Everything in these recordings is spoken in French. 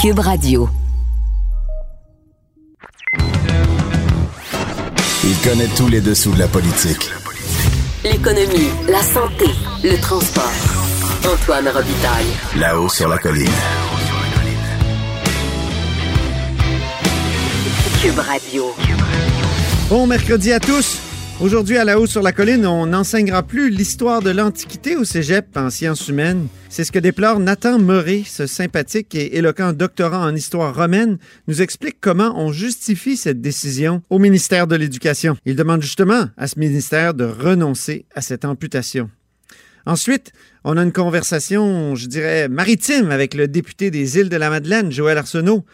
Cube Radio. Il connaît tous les dessous de la politique. L'économie, la santé, le transport. Antoine Robitaille. Là-haut sur la colline. Cube Radio. Bon mercredi à tous. Aujourd'hui, à la hausse sur la colline, on n'enseignera plus l'histoire de l'Antiquité au cégep en sciences humaines. C'est ce que déplore Nathan Murray, ce sympathique et éloquent doctorant en histoire romaine, nous explique comment on justifie cette décision au ministère de l'Éducation. Il demande justement à ce ministère de renoncer à cette amputation. Ensuite, on a une conversation, je dirais, maritime avec le député des îles de la Madeleine, Joël Arsenault.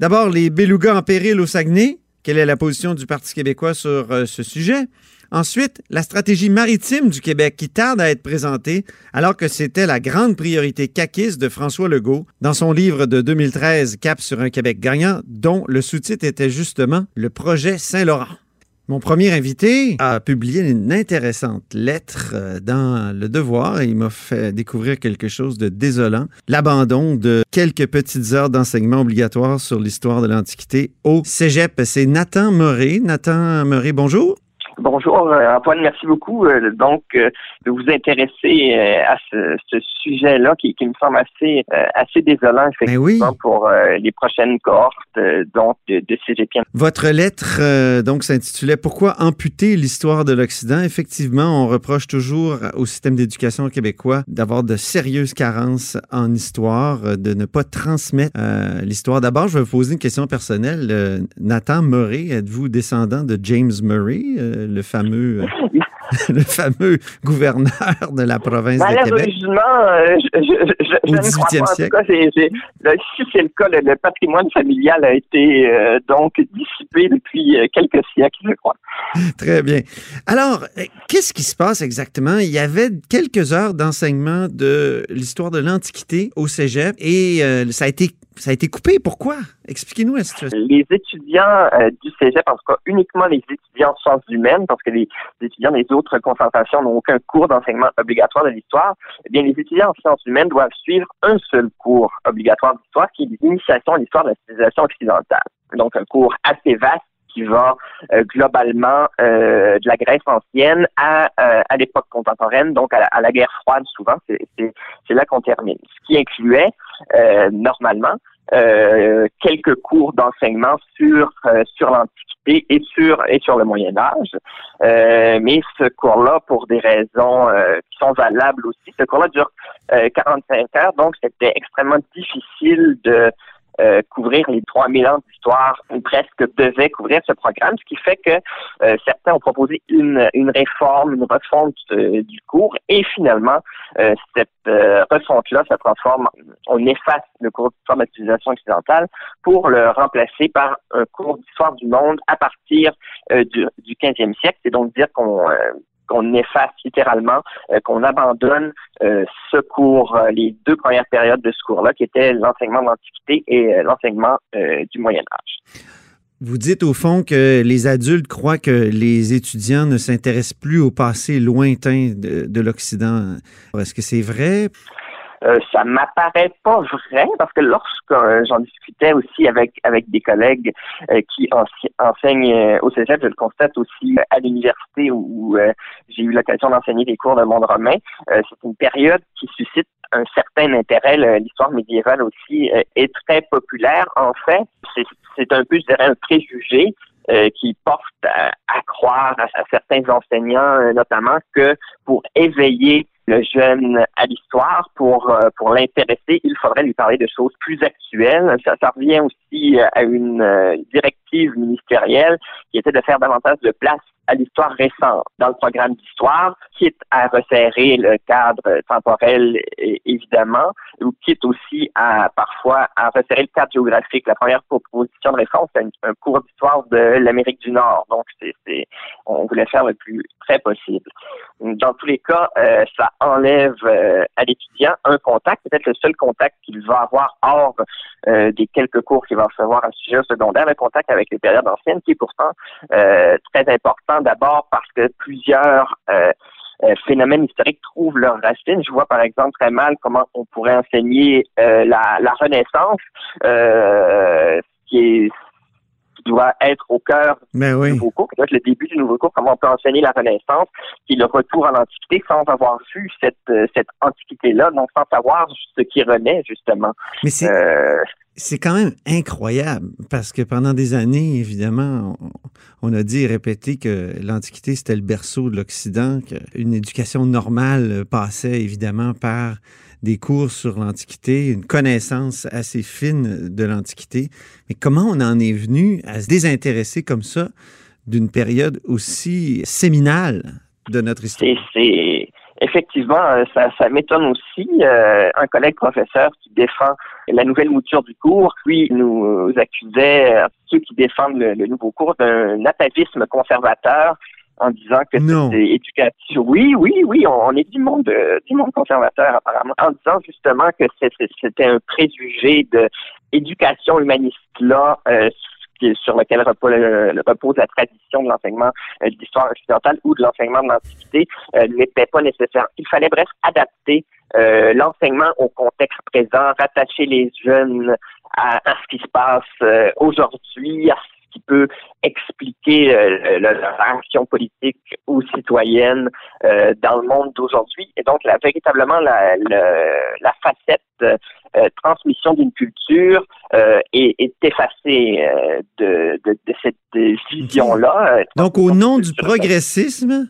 D'abord, les belugas en péril au Saguenay, quelle est la position du Parti québécois sur euh, ce sujet? Ensuite, la stratégie maritime du Québec qui tarde à être présentée alors que c'était la grande priorité caquiste de François Legault dans son livre de 2013 Cap sur un Québec gagnant dont le sous-titre était justement le projet Saint-Laurent. Mon premier invité a publié une intéressante lettre euh, dans Le Devoir et il m'a fait découvrir quelque chose de désolant, l'abandon de quelques petites heures d'enseignement obligatoire sur l'histoire de l'Antiquité au Cégep. C'est Nathan Murray. Nathan Murray, bonjour. Bonjour euh, Antoine, merci beaucoup euh, donc euh, de vous intéresser à ce, sujet-là qui, me semble assez assez désolant Ben effectivement pour les prochaines cohortes donc de, de. Votre lettre donc s'intitulait Pourquoi amputer l'histoire de l'Occident? Effectivement, on reproche toujours au système d'éducation québécois d'avoir de sérieuses carences en histoire, de ne pas transmettre l'histoire. D'abord, je vais vous poser une question personnelle. Nathan Murray, êtes-vous descendant de James Murray le fameux, euh, le fameux gouverneur de la province de Québec. Euh, je, je, je, au 18e siècle. si c'est le cas, le, patrimoine familial a été euh, donc dissipé depuis quelques siècles, je crois. Très bien. Alors, qu'est-ce qui se passe exactement? Il y avait quelques heures d'enseignement de l'histoire de l'Antiquité au Cégep et ça a été ça a été coupé. Pourquoi? Expliquez-nous la situation. Les étudiants euh, du cégep, en tout cas uniquement les étudiants en sciences humaines, parce que les, étudiants des autres concentrations n'ont aucun cours d'enseignement obligatoire de l'histoire, eh bien, les étudiants en sciences humaines doivent suivre un seul cours obligatoire d'histoire qui est l'initiation à l'histoire de la civilisation occidentale. Donc, un cours assez vaste qui va euh, globalement euh, de la Grèce ancienne à, à l'époque contemporaine, donc à la, guerre froide souvent, c'est là qu'on termine. Ce qui incluait normalement euh, quelques cours d'enseignement sur euh, sur l'Antiquité et sur et sur le Moyen Âge. Euh, mais ce cours-là, pour des raisons qui sont valables aussi, ce cours-là dure 45 heures, donc c'était extrêmement difficile de euh, couvrir les 3000 ans d'histoire, ou presque devait couvrir ce programme, ce qui fait que euh, certains ont proposé une, une réforme, une refonte euh, du cours, et finalement, cette refonte-là se transforme, on efface le cours d'histoire de civilisation occidentale pour le remplacer par un cours d'histoire du monde à partir du, du 15e siècle, c'est donc dire qu'on qu'on efface littéralement, euh, qu'on abandonne euh, ce cours, euh, les deux premières périodes de ce cours-là, qui étaient l'enseignement de l'Antiquité et l'enseignement du Moyen Âge. Vous dites au fond que les adultes croient que les étudiants ne s'intéressent plus au passé lointain de, de l'Occident. Est-ce que c'est vrai? Euh, ça m'apparaît pas vrai parce que lorsque euh, j'en discutais aussi avec avec des collègues euh, qui enseignent au Cégep, je le constate aussi à l'université où, j'ai eu l'occasion d'enseigner des cours de monde romain. c'est une période qui suscite un certain intérêt. L'histoire médiévale aussi est très populaire. En fait, c'est un peu, je dirais, un préjugé qui porte à, croire à, certains enseignants notamment que pour éveiller le jeune à l'histoire pour euh, pour l'intéresser, il faudrait lui parler de choses plus actuelles. Ça, ça revient aussi euh, à une euh, directive ministérielle qui était de faire davantage de place à l'histoire récente dans le programme d'histoire, quitte à resserrer le cadre temporel évidemment, ou quitte aussi à parfois à resserrer le cadre géographique. La première proposition de réforme, c'est un, cours d'histoire de l'Amérique du Nord, donc c'est on voulait faire le plus près possible. Dans tous les cas, euh, ça enlève euh, à l'étudiant un contact, peut-être le seul contact qu'il va avoir hors euh, des quelques cours qu'il va recevoir à sujet secondaire, le contact avec les périodes anciennes, qui est pourtant très important d'abord parce que plusieurs phénomènes historiques trouvent leurs racines. Je vois par exemple très mal comment on pourrait enseigner la, la, Renaissance, qui est doit être au cœur ben du nouveau cours, qui doit être le début du nouveau cours, comment on peut enseigner la Renaissance, qui est le retour à l'Antiquité sans avoir vu cette, euh, cette Antiquité-là, donc sans savoir ce qui renaît, justement. Mais c'est... Euh, c'est quand même incroyable parce que pendant des années, évidemment, on, a dit et répété que l'Antiquité, c'était le berceau de l'Occident, qu'une éducation normale passait évidemment par des cours sur l'Antiquité, une connaissance assez fine de l'Antiquité. Mais comment on en est venu à se désintéresser comme ça d'une période aussi séminale de notre histoire? C'est, effectivement, ça, ça m'étonne aussi. Euh, un collègue professeur qui défend la nouvelle mouture du cours, lui, nous accusait, euh, ceux qui défendent le, le nouveau cours, d'un atavisme conservateur en disant que c'était éducatif. Oui, oui, oui, on, est du monde, euh, du monde conservateur apparemment, en disant justement que c'était un préjugé de éducation humaniste là. Euh, sur lequel repose, la tradition de l'enseignement euh, de l'histoire occidentale ou de l'enseignement de l'Antiquité n'était pas nécessaire. Il fallait bref adapter l'enseignement au contexte présent, rattacher les jeunes à, à ce qui se passe aujourd'hui, à qui peut expliquer euh, la, réaction politique ou citoyenne euh, dans le monde d'aujourd'hui. Et donc, la, véritablement, la, la, facette euh, transmission d'une culture est, est, effacée de, de, de, cette vision-là. Donc, au nom du progressisme,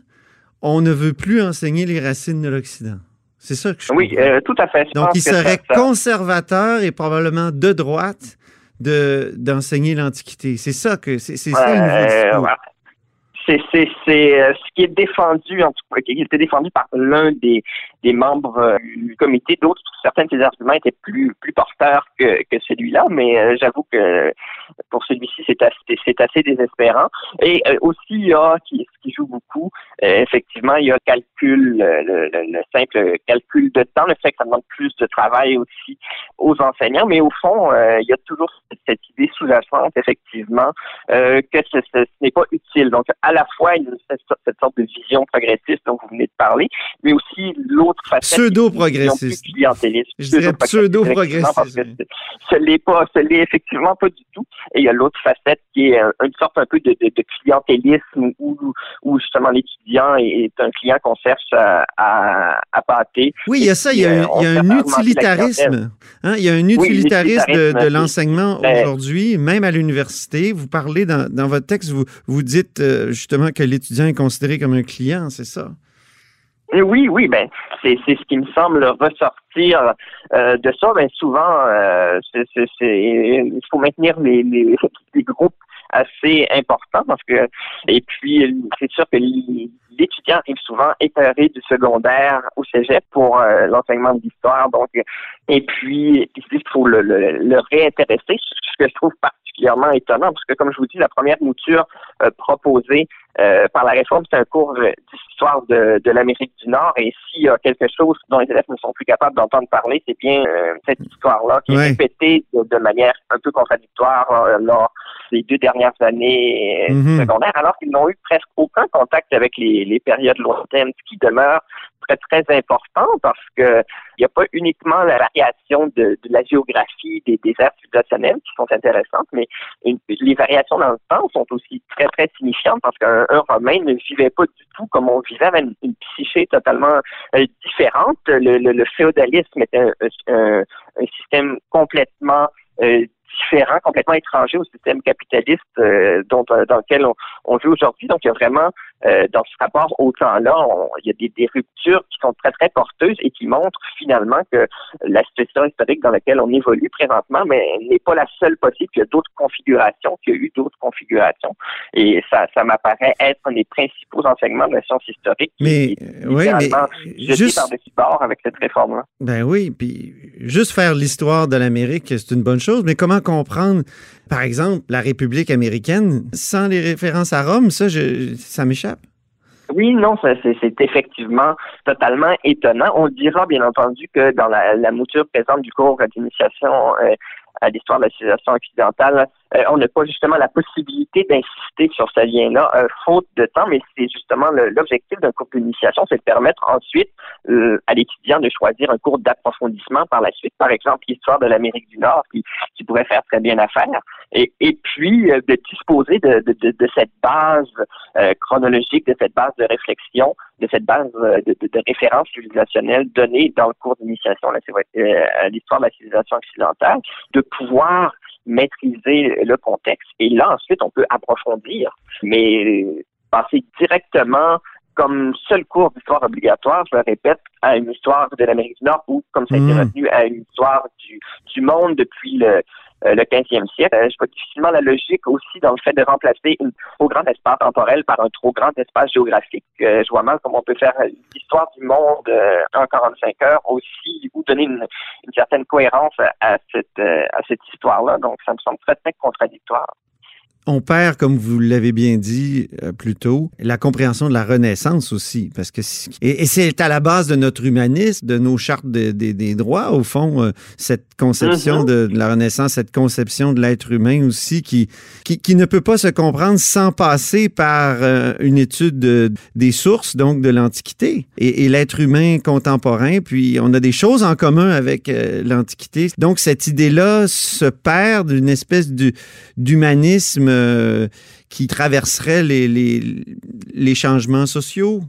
on ne veut plus enseigner les racines de l'Occident. C'est ça que je Oui, tout à fait. Donc, il serait conservateur et probablement de droite de d'enseigner l'Antiquité. C'est ça que c'est ça c'est c'est euh, ce qui est défendu en tout cas, qui était défendu par l'un des des membres euh, du comité. D'autres, certains de ces arguments étaient plus plus porteurs que, que celui-là, mais euh, j'avoue que pour celui-ci, c'est assez c'est assez désespérant. Et aussi, il y a qui, ce qui joue beaucoup, effectivement, il y a calcul, le, le, simple calcul de temps, le fait que ça demande plus de travail aussi aux enseignants, mais au fond, il y a toujours cette, idée sous-jacente, effectivement, que ce, ce, n'est pas utile. Donc, à la fois une, cette, cette, sorte de vision progressiste dont vous venez de parler, mais aussi l'autre facette. Pseudo-progressiste. Je dirais pseudo-progressiste. Ce n'est pas, ce l'est effectivement pas du tout. Et il y a l'autre facette qui est une sorte un peu de, de, de clientélisme où, où justement l'étudiant est un client qu'on cherche à, à, à pâter. Oui, il y a ça, il y a, un, il y a un utilitarisme. Hein? Il y a un utilitarisme de, de l'enseignement aujourd'hui, même à l'université. Vous parlez dans, dans votre texte, vous, vous dites euh, justement que l'étudiant est considéré comme un client, c'est ça? Oui, oui, ben c'est ce qui me semble ressortir euh, de ça. Ben souvent, euh, c'est il faut maintenir les, les, les, groupes assez importants parce que et puis c'est sûr que l'étudiant est souvent éclairé du secondaire au cégep pour euh, l'enseignement de l'histoire. Donc, et puis il faut le, le, le réintéresser, ce que je trouve particulièrement étonnant parce que comme je vous dis, la première mouture proposée euh, par la réforme, c'est un cours d'histoire de, de l'Amérique du Nord. Et s'il y a quelque chose dont les élèves ne sont plus capables d'entendre parler, c'est bien euh, cette histoire-là qui est répétée de, manière un peu contradictoire euh, lors des deux dernières années mm-hmm. secondaires, alors qu'ils n'ont eu presque aucun contact avec les, les périodes lointaines, ce qui demeure très, très important parce que il n'y a pas uniquement la variation de, de la géographie des déserts civilisationnels qui sont intéressantes, mais les variations dans le temps sont aussi très, très signifiantes parce qu'un Romain ne vivait pas du tout comme on vivait avec une, psyché totalement euh, différente. Le, le, féodalisme était un, un, un système complètement euh, différent, complètement étranger au système capitaliste euh, dont, dans lequel on vit aujourd'hui. Donc, il y a vraiment, euh, dans ce rapport au temps-là, il y a des, des, ruptures qui sont très, très porteuses et qui montrent finalement que la situation historique dans laquelle on évolue présentement mais n'est pas la seule possible. Il y a d'autres configurations, qu'il y a eu d'autres configurations. Et ça, ça m'apparaît être un des principaux enseignements de la science historique. Mais, oui, mais juste par-dessus bord avec cette réforme-là. Ben oui, puis juste faire l'histoire de l'Amérique, c'est une bonne chose, mais comment comprendre, par exemple, la République américaine sans les références à Rome, ça, je, ça m'échappe. Oui, non, c'est effectivement totalement étonnant. On dira bien entendu que dans la, mouture présente du cours d'initiation euh, à l'histoire de la civilisation occidentale, euh, on n'a pas justement la possibilité d'insister sur ce lien-là, euh, faute de temps, mais c'est justement l'objectif d'un cours d'initiation, c'est de permettre ensuite euh, à l'étudiant de choisir un cours d'approfondissement par la suite, par exemple l'histoire de l'Amérique du Nord, qui, qui pourrait faire très bien affaire, et, et puis de disposer de, de, de, de cette base chronologique, de cette base de réflexion, de cette base de, de, référence civilisationnelle donnée dans le cours d'initiation à l'histoire de la civilisation occidentale, de pouvoir maîtriser le contexte. Et là, ensuite, on peut approfondir, mais passer directement comme seul cours d'histoire obligatoire, je le répète, à une histoire de l'Amérique du Nord ou, comme ça a été hmm. retenu, à une histoire du, du monde depuis le, euh, le 15e siècle. Euh, je vois difficilement la logique aussi dans le fait de remplacer un trop grand espace temporel par un trop grand espace géographique. Euh, je vois mal comment on peut faire l'histoire du monde en 45 heures aussi ou donner une, certaine cohérence à, cette, à cette histoire-là. Donc, ça me semble très, très contradictoire on perd, comme vous l'avez bien dit euh, plus tôt, la compréhension de la Renaissance aussi, parce que et, c'est à la base de notre humanisme, de nos chartes des droits, au fond, euh, cette conception mm-hmm. de, la Renaissance, cette conception de l'être humain aussi, qui, qui, ne peut pas se comprendre sans passer par euh, une étude des sources, donc de l'Antiquité, et, l'être humain contemporain. Puis on a des choses en commun avec l'Antiquité. Donc cette idée-là se perd d'une espèce d'humanisme euh, qui traverserait les, les, changements sociaux?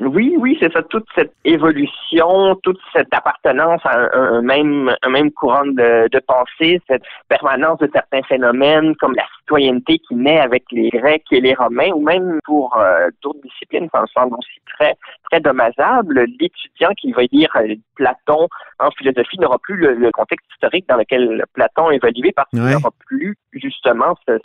Oui, oui, c'est ça. Toute cette évolution, toute cette appartenance à un, même, un même courant de, de, pensée, cette permanence de certains phénomènes comme la citoyenneté qui naît avec les Grecs et les Romains, ou même pour euh, d'autres disciplines, ça me semble aussi très, très dommageable. L'étudiant qui va lire euh, Platon en philosophie n'aura plus le, contexte historique dans lequel Platon évoluait parce qu'il n'aura plus justement ce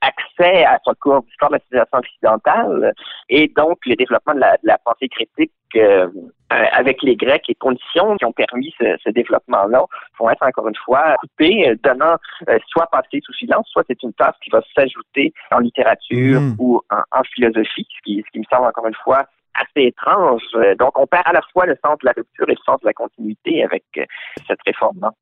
accès à ce cours d'histoire de la civilisation occidentale et donc le développement de la, pensée critique euh, avec les Grecs, les conditions qui ont permis ce, développement-là vont être encore une fois coupées, donnant soit passer sous silence, soit c'est une tâche qui va s'ajouter en littérature mm. ou en, philosophie, ce qui, ce qui me semble encore une fois assez étrange. Donc, on perd à la fois le sens de la rupture et le sens de la continuité avec euh, cette réforme-là.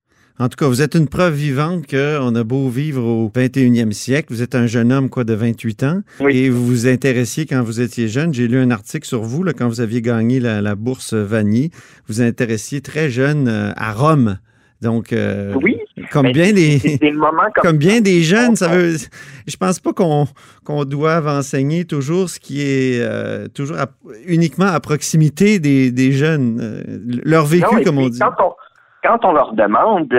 En tout cas, vous êtes une preuve vivante qu'on a beau vivre au 21e siècle. Vous êtes un jeune homme, quoi, de 28 ans. Et vous vous intéressiez quand vous étiez jeune. J'ai lu un article sur vous, là, quand vous aviez gagné la, bourse Vanier. Vous vous intéressiez très jeune euh, à Rome. Donc, euh, oui, comme bien des, comme, bien des jeunes, ça veut. Je pense pas qu'on qu'on doive enseigner toujours ce qui est euh, toujours uniquement à proximité des, des jeunes, euh, leur vécu, comme on dit. Quand on, quand on leur demande,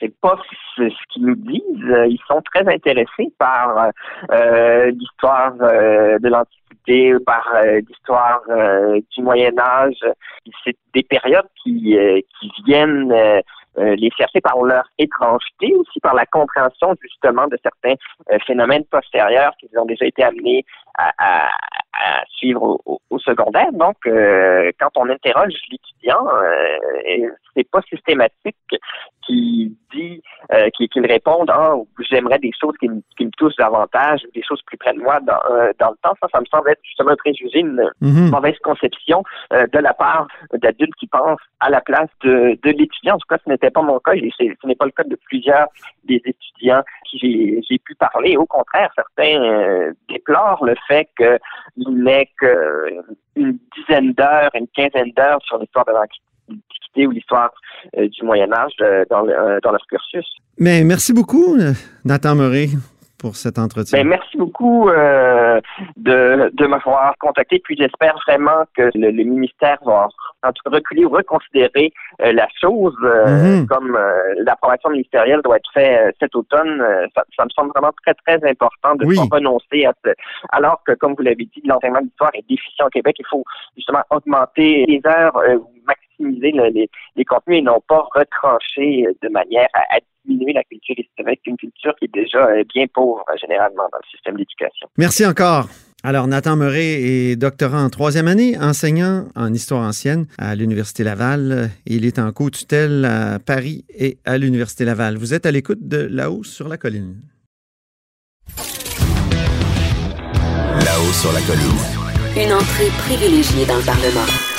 c'est pas ce, qu'ils nous disent. Ils sont très intéressés par l'histoire de l'Antiquité, par l'histoire du Moyen Âge. C'est des périodes qui, qui viennent euh, les chercher par leur étrangeté, aussi par la compréhension justement de certains euh, phénomènes postérieurs qui ont déjà été amenés à, suivre au, secondaire. Donc, euh, quand on interroge l'étudiant, c'est pas systématique qui dit, euh, qui, qui me répondent, ah, j'aimerais des choses qui me, qui me touchent davantage, des choses plus près de moi dans, euh, dans le temps. Ça, ça me semble être justement un préjugé, une mhm. mauvaise conception euh, de la part d'adultes qui pensent à la place de, de l'étudiant. En tout cas, ce n'était pas mon cas et ce n'est pas le cas de plusieurs des étudiants qui j'ai pu parler. Au contraire, certains déplorent le fait qu'il n'est qu'une dizaine d'heures, une quinzaine d'heures sur l'histoire de l'Antiquité ou l'histoire euh, du Moyen Âge euh, dans, euh, dans, leur cursus. Mais merci beaucoup, Nathan Murray pour cet entretien. Ben, merci beaucoup de, de m'avoir contacté. Puis j'espère vraiment que le, ministère va en tout cas reculer ou reconsidérer la chose mm-hmm. comme l'approbation ministérielle doit être faite cet automne. Ça, me semble vraiment très, très important de ne pas renoncer à ce. Alors que, comme vous l'avez dit, l'enseignement d'histoire est déficient au Québec. Il faut justement augmenter les heures les, contenus et non pas retrancher euh, de manière à, diminuer la culture historique, une culture qui est déjà euh, bien pauvre euh, généralement dans le système d'éducation. Merci encore. Alors, Nathan Murray est doctorant en troisième année, enseignant en histoire ancienne à l'Université Laval. Il est en co-tutelle à Paris et à l'Université Laval. Vous êtes à l'écoute de Là-haut sur la colline. Là-haut sur la colline. Une entrée privilégiée dans le Parlement.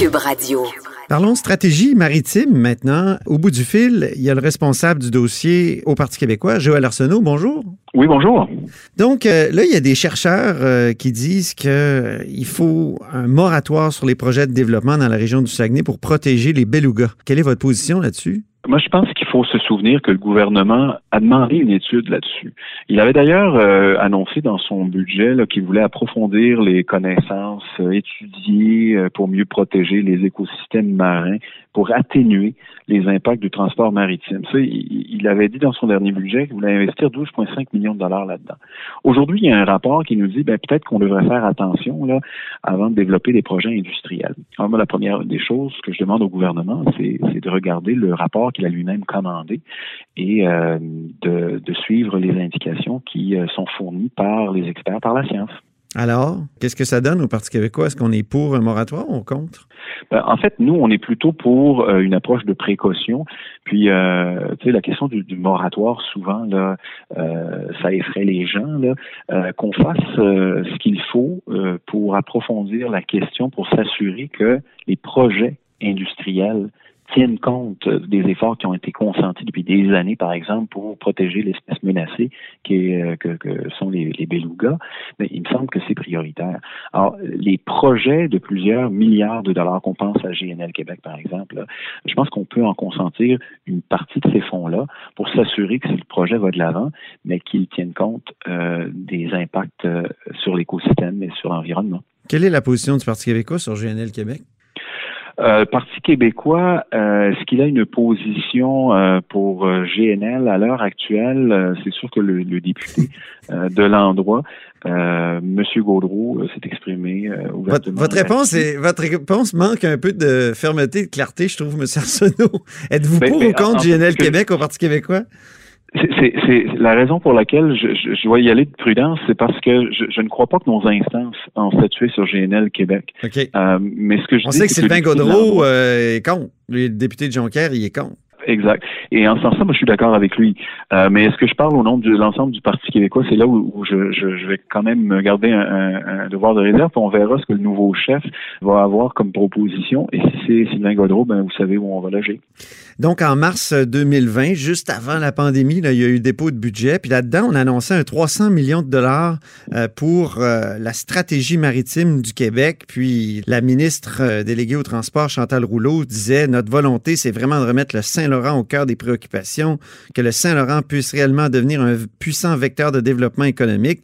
Cube Radio. Parlons stratégie maritime maintenant. Au bout du fil, il y a le responsable du dossier au Parti québécois, Joël Arsenault. Bonjour. Oui, bonjour. Donc euh, là, il y a des chercheurs euh, qui disent qu'il euh, faut un moratoire sur les projets de développement dans la région du Saguenay pour protéger les belugas. Quelle est votre position là-dessus? Moi, je pense qu'il faut se souvenir que le gouvernement a demandé une étude là-dessus. Il avait d'ailleurs annoncé dans son budget qu'il voulait approfondir les connaissances, étudier pour mieux protéger les écosystèmes marins, pour atténuer les impacts du transport maritime. Ça, il, avait dit dans son dernier budget qu'il voulait investir 12,5 millions de dollars là-dedans. Aujourd'hui, il y a un rapport qui nous dit ben, peut-être qu'on devrait faire attention là avant de développer des projets industriels. Alors, moi, la première des choses que je demande au gouvernement, c'est de regarder le rapport qu'il a lui-même commandé et euh, de, de, suivre les indications qui euh, sont fournies par les experts, par la science. Alors, qu'est-ce que ça donne au Parti québécois? Est-ce qu'on est pour un moratoire ou contre? Ben, en fait, nous, on est plutôt pour euh, une approche de précaution. Puis, euh, tu sais, la question du, moratoire, souvent, là, euh, ça effraie les gens, qu'on fasse ce qu'il faut pour approfondir la question, pour s'assurer que les projets industriels tiennent compte des efforts qui ont été consentis depuis des années, par exemple, pour protéger l'espèce menacée qui euh, que, sont les, les belugas, mais il me semble que c'est prioritaire. Alors, les projets de plusieurs milliards de dollars qu'on pense à GNL Québec, par exemple, je pense qu'on peut en consentir une partie de ces fonds-là pour s'assurer que le projet va de l'avant, mais qu'il tienne compte euh, des impacts euh, sur l'écosystème et sur l'environnement. Quelle est la position du Parti québécois sur GNL Québec? Euh, Parti québécois, euh, est-ce qu'il a une position euh, pour GNL à l'heure actuelle? c'est sûr que le, député de l'endroit, M. Gaudreau, s'est exprimé ouvertement. Votre, réponse est, votre réponse manque un peu de fermeté, de clarté, je trouve, M. Arsenault. Êtes-vous ben, pour ou ben, contre GNL Québec au Parti québécois? C'est la raison pour laquelle je, je, dois y aller de prudence, c'est parce que je, ne crois pas que nos instances ont statué sur GNL Québec. Euh, mais ce que je On sait que Sylvain Gaudreau euh, est contre. Le député de Jonquière, il est contre. Exact. Et en ce sens moi, je suis d'accord avec lui. Euh, mais est-ce que je parle au nom de l'ensemble du Parti québécois? C'est là où, je, vais quand même garder un, devoir de réserve. On verra ce que le nouveau chef va avoir comme proposition. Et si c'est Sylvain Godreau, ben, vous savez où on va loger. Donc, en mars 2020, juste avant la pandémie, là, il y a eu dépôt de budget. Puis là-dedans, on annonçait un 300 millions de dollars euh, pour euh, la stratégie maritime du Québec. Puis la ministre déléguée au transport, Chantal Rouleau, disait, notre volonté, c'est vraiment de remettre le Saint-Laurent au cœur des préoccupations, que le Saint-Laurent puisse réellement devenir un puissant vecteur de développement économique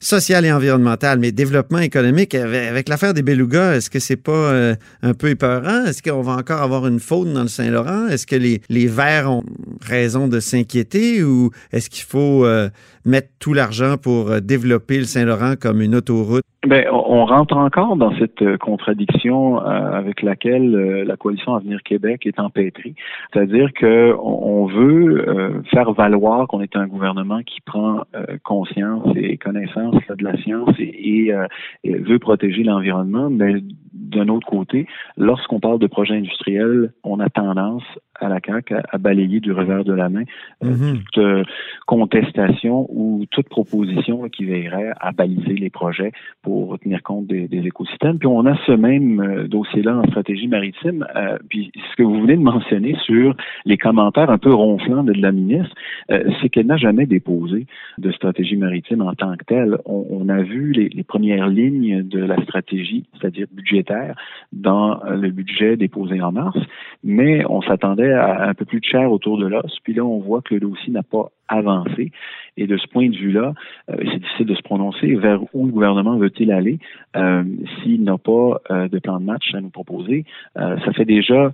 social et environnemental, mais développement économique, avec, l'affaire des belugas, est-ce que c'est pas euh, un peu épeurant? Est-ce qu'on va encore avoir une faune dans le Saint-Laurent? Est-ce que les, les Verts ont raison de s'inquiéter ou est-ce qu'il faut euh, mettre tout l'argent pour euh, développer le Saint-Laurent comme une autoroute? Ben, on rentre encore dans cette contradiction avec laquelle la coalition Avenir Québec est empêtrée. C'est-à-dire que on veut faire valoir qu'on est un gouvernement qui prend conscience et connaissance de la science euh, et, veut protéger l'environnement, mais d'un autre côté, lorsqu'on parle de projets industriels, on a tendance à la CAQ à, balayer du revers de la main euh, mm-hmm. toute euh, contestation ou toute proposition qui veillerait à baliser les projets pour tenir compte des, écosystèmes. Puis on a ce même euh, dossier-là en stratégie maritime. puis ce que vous venez de mentionner sur les commentaires un peu ronflants de la ministre, c'est qu'elle n'a jamais déposé de stratégie maritime en tant que telle. On, a vu les, premières lignes de la stratégie, c'est-à-dire budgétaire, dans le budget déposé en mars, mais on s'attendait à un peu plus de chair autour de l'os. Puis là, on voit que le dossier n'a pas avancé. Et de ce point de vue-là, euh, c'est difficile de se prononcer vers où le gouvernement veut-il aller euh, s'il n'a pas euh, de plan de match à nous proposer. ça fait déjà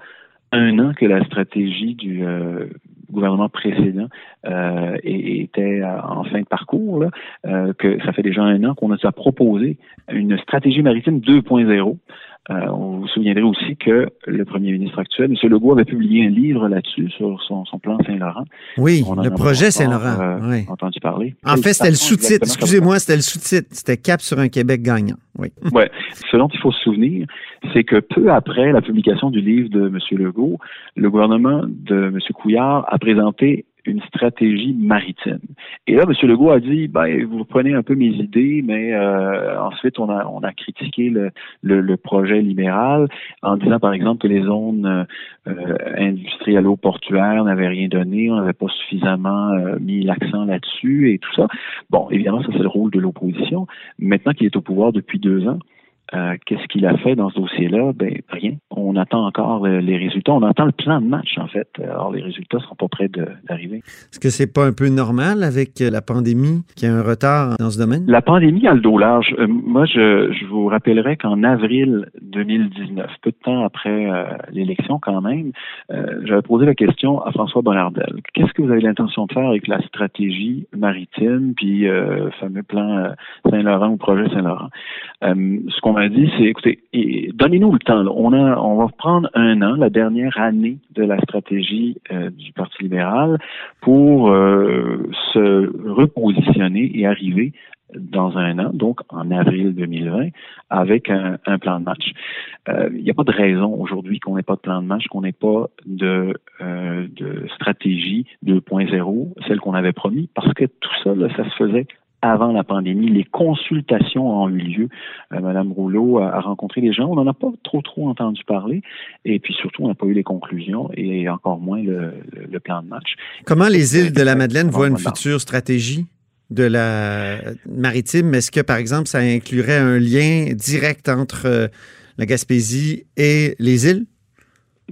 un an que la stratégie du gouvernement précédent était en fin de parcours, que ça fait déjà un an qu'on a proposé une stratégie maritime 2.0 euh, on vous souviendrez aussi que le premier ministre actuel, M. Legault, avait publié un livre là-dessus sur son, plan Saint-Laurent. Oui, le projet Saint-Laurent. Euh, oui. entendu parler. En fait, c'était le sous-titre. Excusez-moi, c'était le sous-titre. C'était Cap sur un Québec gagnant. Oui. ouais. Ce dont il faut se souvenir, c'est que peu après la publication du livre de M. Legault, le gouvernement de M. Couillard a présenté une stratégie maritime. Et là, M. Legault a dit, ben, vous prenez un peu mes idées, mais euh, ensuite, on a, on a critiqué le, le, projet libéral en disant, par exemple, que les zones euh, industrielles-portuaires n'avaient rien donné, on n'avait pas suffisamment euh, mis l'accent là-dessus et tout ça. Bon, évidemment, ça, c'est le rôle de l'opposition. Maintenant qu'il est au pouvoir depuis deux ans, euh, qu'est-ce qu'il a fait dans ce dossier-là? Ben, rien. On attend encore les résultats. On attend le plan de match, en fait. Alors, les résultats ne sont pas prêts d'arriver. Est-ce que c'est pas un peu normal avec la pandémie qui a un retard dans ce domaine? La pandémie a le dos large. Euh, moi, je, je, vous rappellerai qu'en avril 2019, peu de temps après euh, l'élection quand même, j'avais posé la question à François Bonnardel. Qu'est-ce que vous avez l'intention de faire avec la stratégie maritime, puis le fameux plan Saint-Laurent ou projet Saint-Laurent? ce qu'on a dit, c'est écoutez, donnez-nous le temps. On a, on va prendre un an, la dernière année de la stratégie euh, du Parti libéral, pour euh, se repositionner et arriver dans un an, donc en avril 2020, avec un, plan de match. Euh, il n'y a pas de raison aujourd'hui qu'on n'ait pas de plan de match, qu'on n'ait pas de, de stratégie 2.0, celle qu'on avait promis, parce que tout ça, ça se faisait avant la pandémie. Les consultations ont eu lieu. Euh, Madame Rouleau a, rencontré des gens. On n'en a pas trop trop entendu parler. Et puis surtout, on n'a pas eu les conclusions et encore moins le, plan de match. Comment les îles de la Madeleine voient une future stratégie? de la maritime, est-ce que, par exemple, ça inclurait un lien direct entre euh, la Gaspésie et les îles?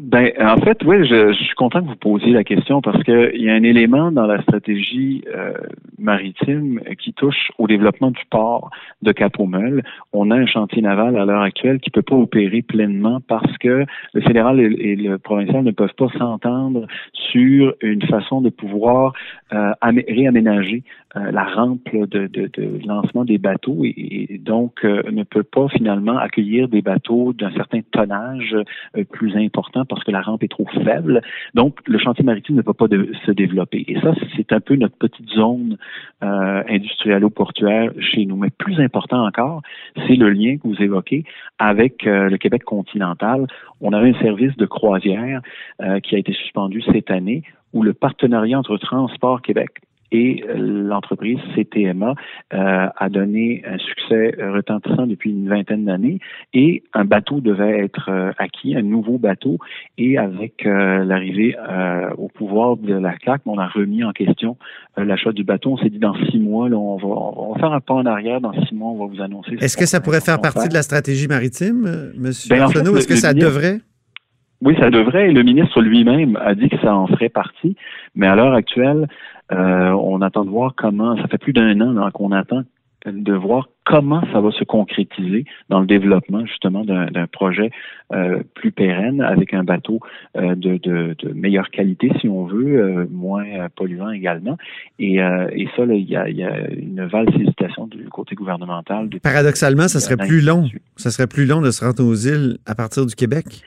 Ben, en fait, oui, je, suis content que vous posiez la question parce qu'il y a un élément dans la stratégie euh, maritime qui touche au développement du port de Cap-Meul. On a un chantier naval à l'heure actuelle qui peut pas opérer pleinement parce que le fédéral et, le provincial ne peuvent pas s'entendre sur une façon de pouvoir euh, réaménager euh, la rampe de, de, de, lancement des bateaux et, donc euh, ne peut pas finalement accueillir des bateaux d'un certain tonnage plus important parce que la rampe est trop faible. Donc, le chantier maritime ne peut pas se développer. Et ça, c'est un peu notre petite zone euh, industrielle-portuaire chez nous. Mais plus important encore, c'est le lien que vous évoquez avec euh, le Québec continental. On avait un service de croisière euh, qui a été suspendu cette année où le partenariat entre Transport Québec et l'entreprise CTMA euh, a donné un succès retentissant depuis une vingtaine d'années et un bateau devait être euh, acquis, un nouveau bateau et avec euh, l'arrivée au pouvoir de la CAC, on a remis en question l'achat du bateau. On s'est dit dans six mois, là, on, va, on, va, faire un pas en arrière. Dans six mois, on va vous annoncer. Est-ce que ça pourrait faire partie de la stratégie maritime, Monsieur ben, Est-ce que ça devrait? Oui, ça devrait. Et le ministre lui-même a dit que ça en ferait partie. Mais à l'heure actuelle, euh, on attend de voir comment, ça fait plus d'un an qu'on attend de voir comment ça va se concrétiser dans le développement justement d'un projet euh, plus pérenne avec un bateau euh, de, de, de, meilleure qualité si on veut, moins polluant également. Et, et ça, il y a, y a, une valse hésitation du côté gouvernemental. Paradoxalement, ça serait plus long. Ça serait plus long de se rendre aux îles à partir du Québec.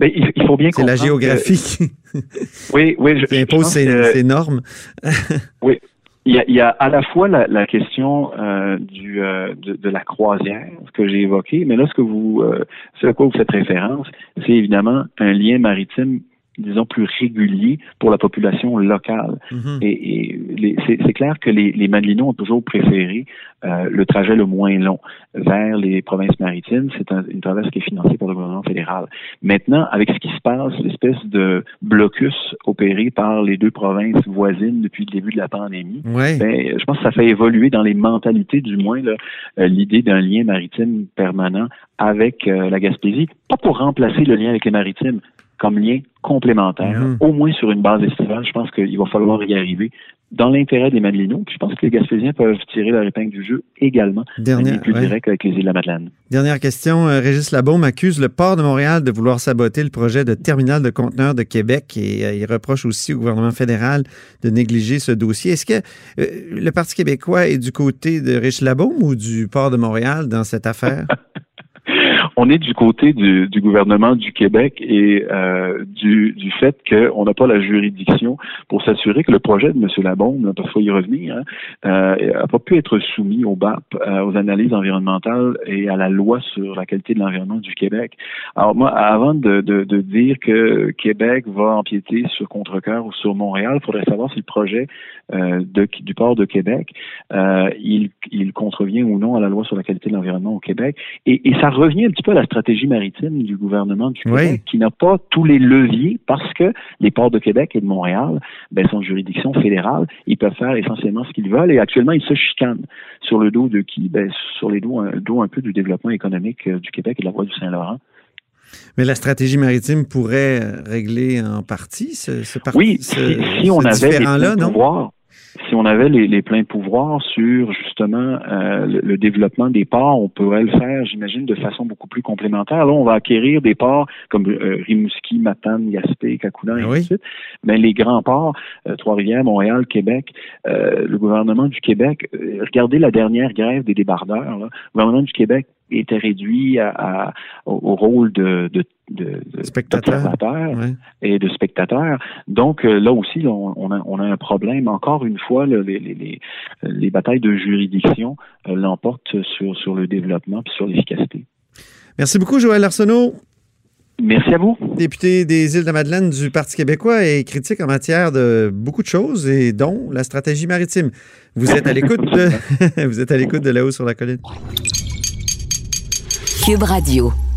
Il, faut bien C'est la géographie. oui, oui. Je, qui impose ces, normes. oui. Il y, a, à la fois la, question euh, du, euh, de, la croisière, ce que j'ai évoqué, mais là, ce que vous, euh, ce à quoi vous faites référence, c'est évidemment un lien maritime disons, plus régulier pour la population locale. Mhm. Et, c'est clair que les, les ont toujours préféré euh, le trajet le moins long vers les provinces maritimes. C'est une traverse qui est financée par le gouvernement fédéral. Maintenant, avec ce qui se passe, l'espèce de blocus opéré par les deux provinces voisines depuis le début de la pandémie, ben, je pense que ça fait évoluer dans les mentalités, du moins, euh, l'idée d'un lien maritime permanent avec euh, la Gaspésie, pas pour remplacer le lien avec les maritimes, comme lien complémentaire, mhm. au moins sur une base estivale. Je pense qu'il va falloir y arriver dans l'intérêt des Madelinos. Puis je pense que les Gaspésiens peuvent tirer leur épingle du jeu également, Dernière, plus direct avec les îles de la Madeleine. Dernière question. Euh, Régis Labaume accuse le port de Montréal de vouloir saboter le projet de terminal de conteneurs de Québec et euh, il reproche aussi au gouvernement fédéral de négliger ce dossier. Est-ce que euh, le Parti québécois est du côté de Régis Labaume ou du port de Montréal dans cette affaire? on est du côté du, du gouvernement du Québec et euh, du, du fait qu'on n'a pas la juridiction pour s'assurer que le projet de M. Labombe, parce qu'il y revenir, n'a hein, euh, pas pu être soumis au BAP, euh, aux analyses environnementales et à la loi sur la qualité de l'environnement du Québec. Alors moi, avant de, de, de dire que Québec va empiéter sur Contrecoeur ou sur Montréal, il faudrait savoir si le projet euh, du port de Québec, euh, il, il contrevient ou non à la loi sur la qualité de l'environnement au Québec. Et, et ça revient un petit peu à la stratégie maritime du gouvernement du Québec, qui n'a pas tous les leviers parce que les ports de Québec et de Montréal ben, sont juridiction fédérale. Ils peuvent faire essentiellement ce qu'ils veulent et actuellement, ils se chicanent sur le dos de qui? Ben, sur les dos, un, dos un peu du développement économique euh, du Québec et de la voie du Saint-Laurent. Mais la stratégie maritime pourrait régler en partie ce, ce Oui, ce, si, si on avait des pouvoirs, si on avait les, les, pleins pouvoirs sur justement euh, le, développement des ports, on pourrait le faire, j'imagine, de façon beaucoup plus complémentaire. Là, on va acquérir des ports comme euh, Rimouski, Matane, Gaspé, Cacouna, et ainsi de suite. Mais les grands ports, euh, Trois-Rivières, Montréal, Québec, euh, le gouvernement du Québec, regardez la dernière grève des débardeurs. Là. Le gouvernement du Québec était réduit à, à, au, rôle de, de, de, de spectateur et de spectateur. Donc euh, là aussi, on, on, a, on, a, un problème. Encore une fois, le, les, les, les, batailles de juridiction euh, l'emportent sur, sur le développement et sur l'efficacité. Merci beaucoup, Joël Arsenault. Merci à vous. Député des Îles-de-Madeleine du Parti québécois et critique en matière de beaucoup de choses et dont la stratégie maritime. Vous êtes à l'écoute de, vous êtes à l'écoute de là-haut sur la colline. Cube Radio.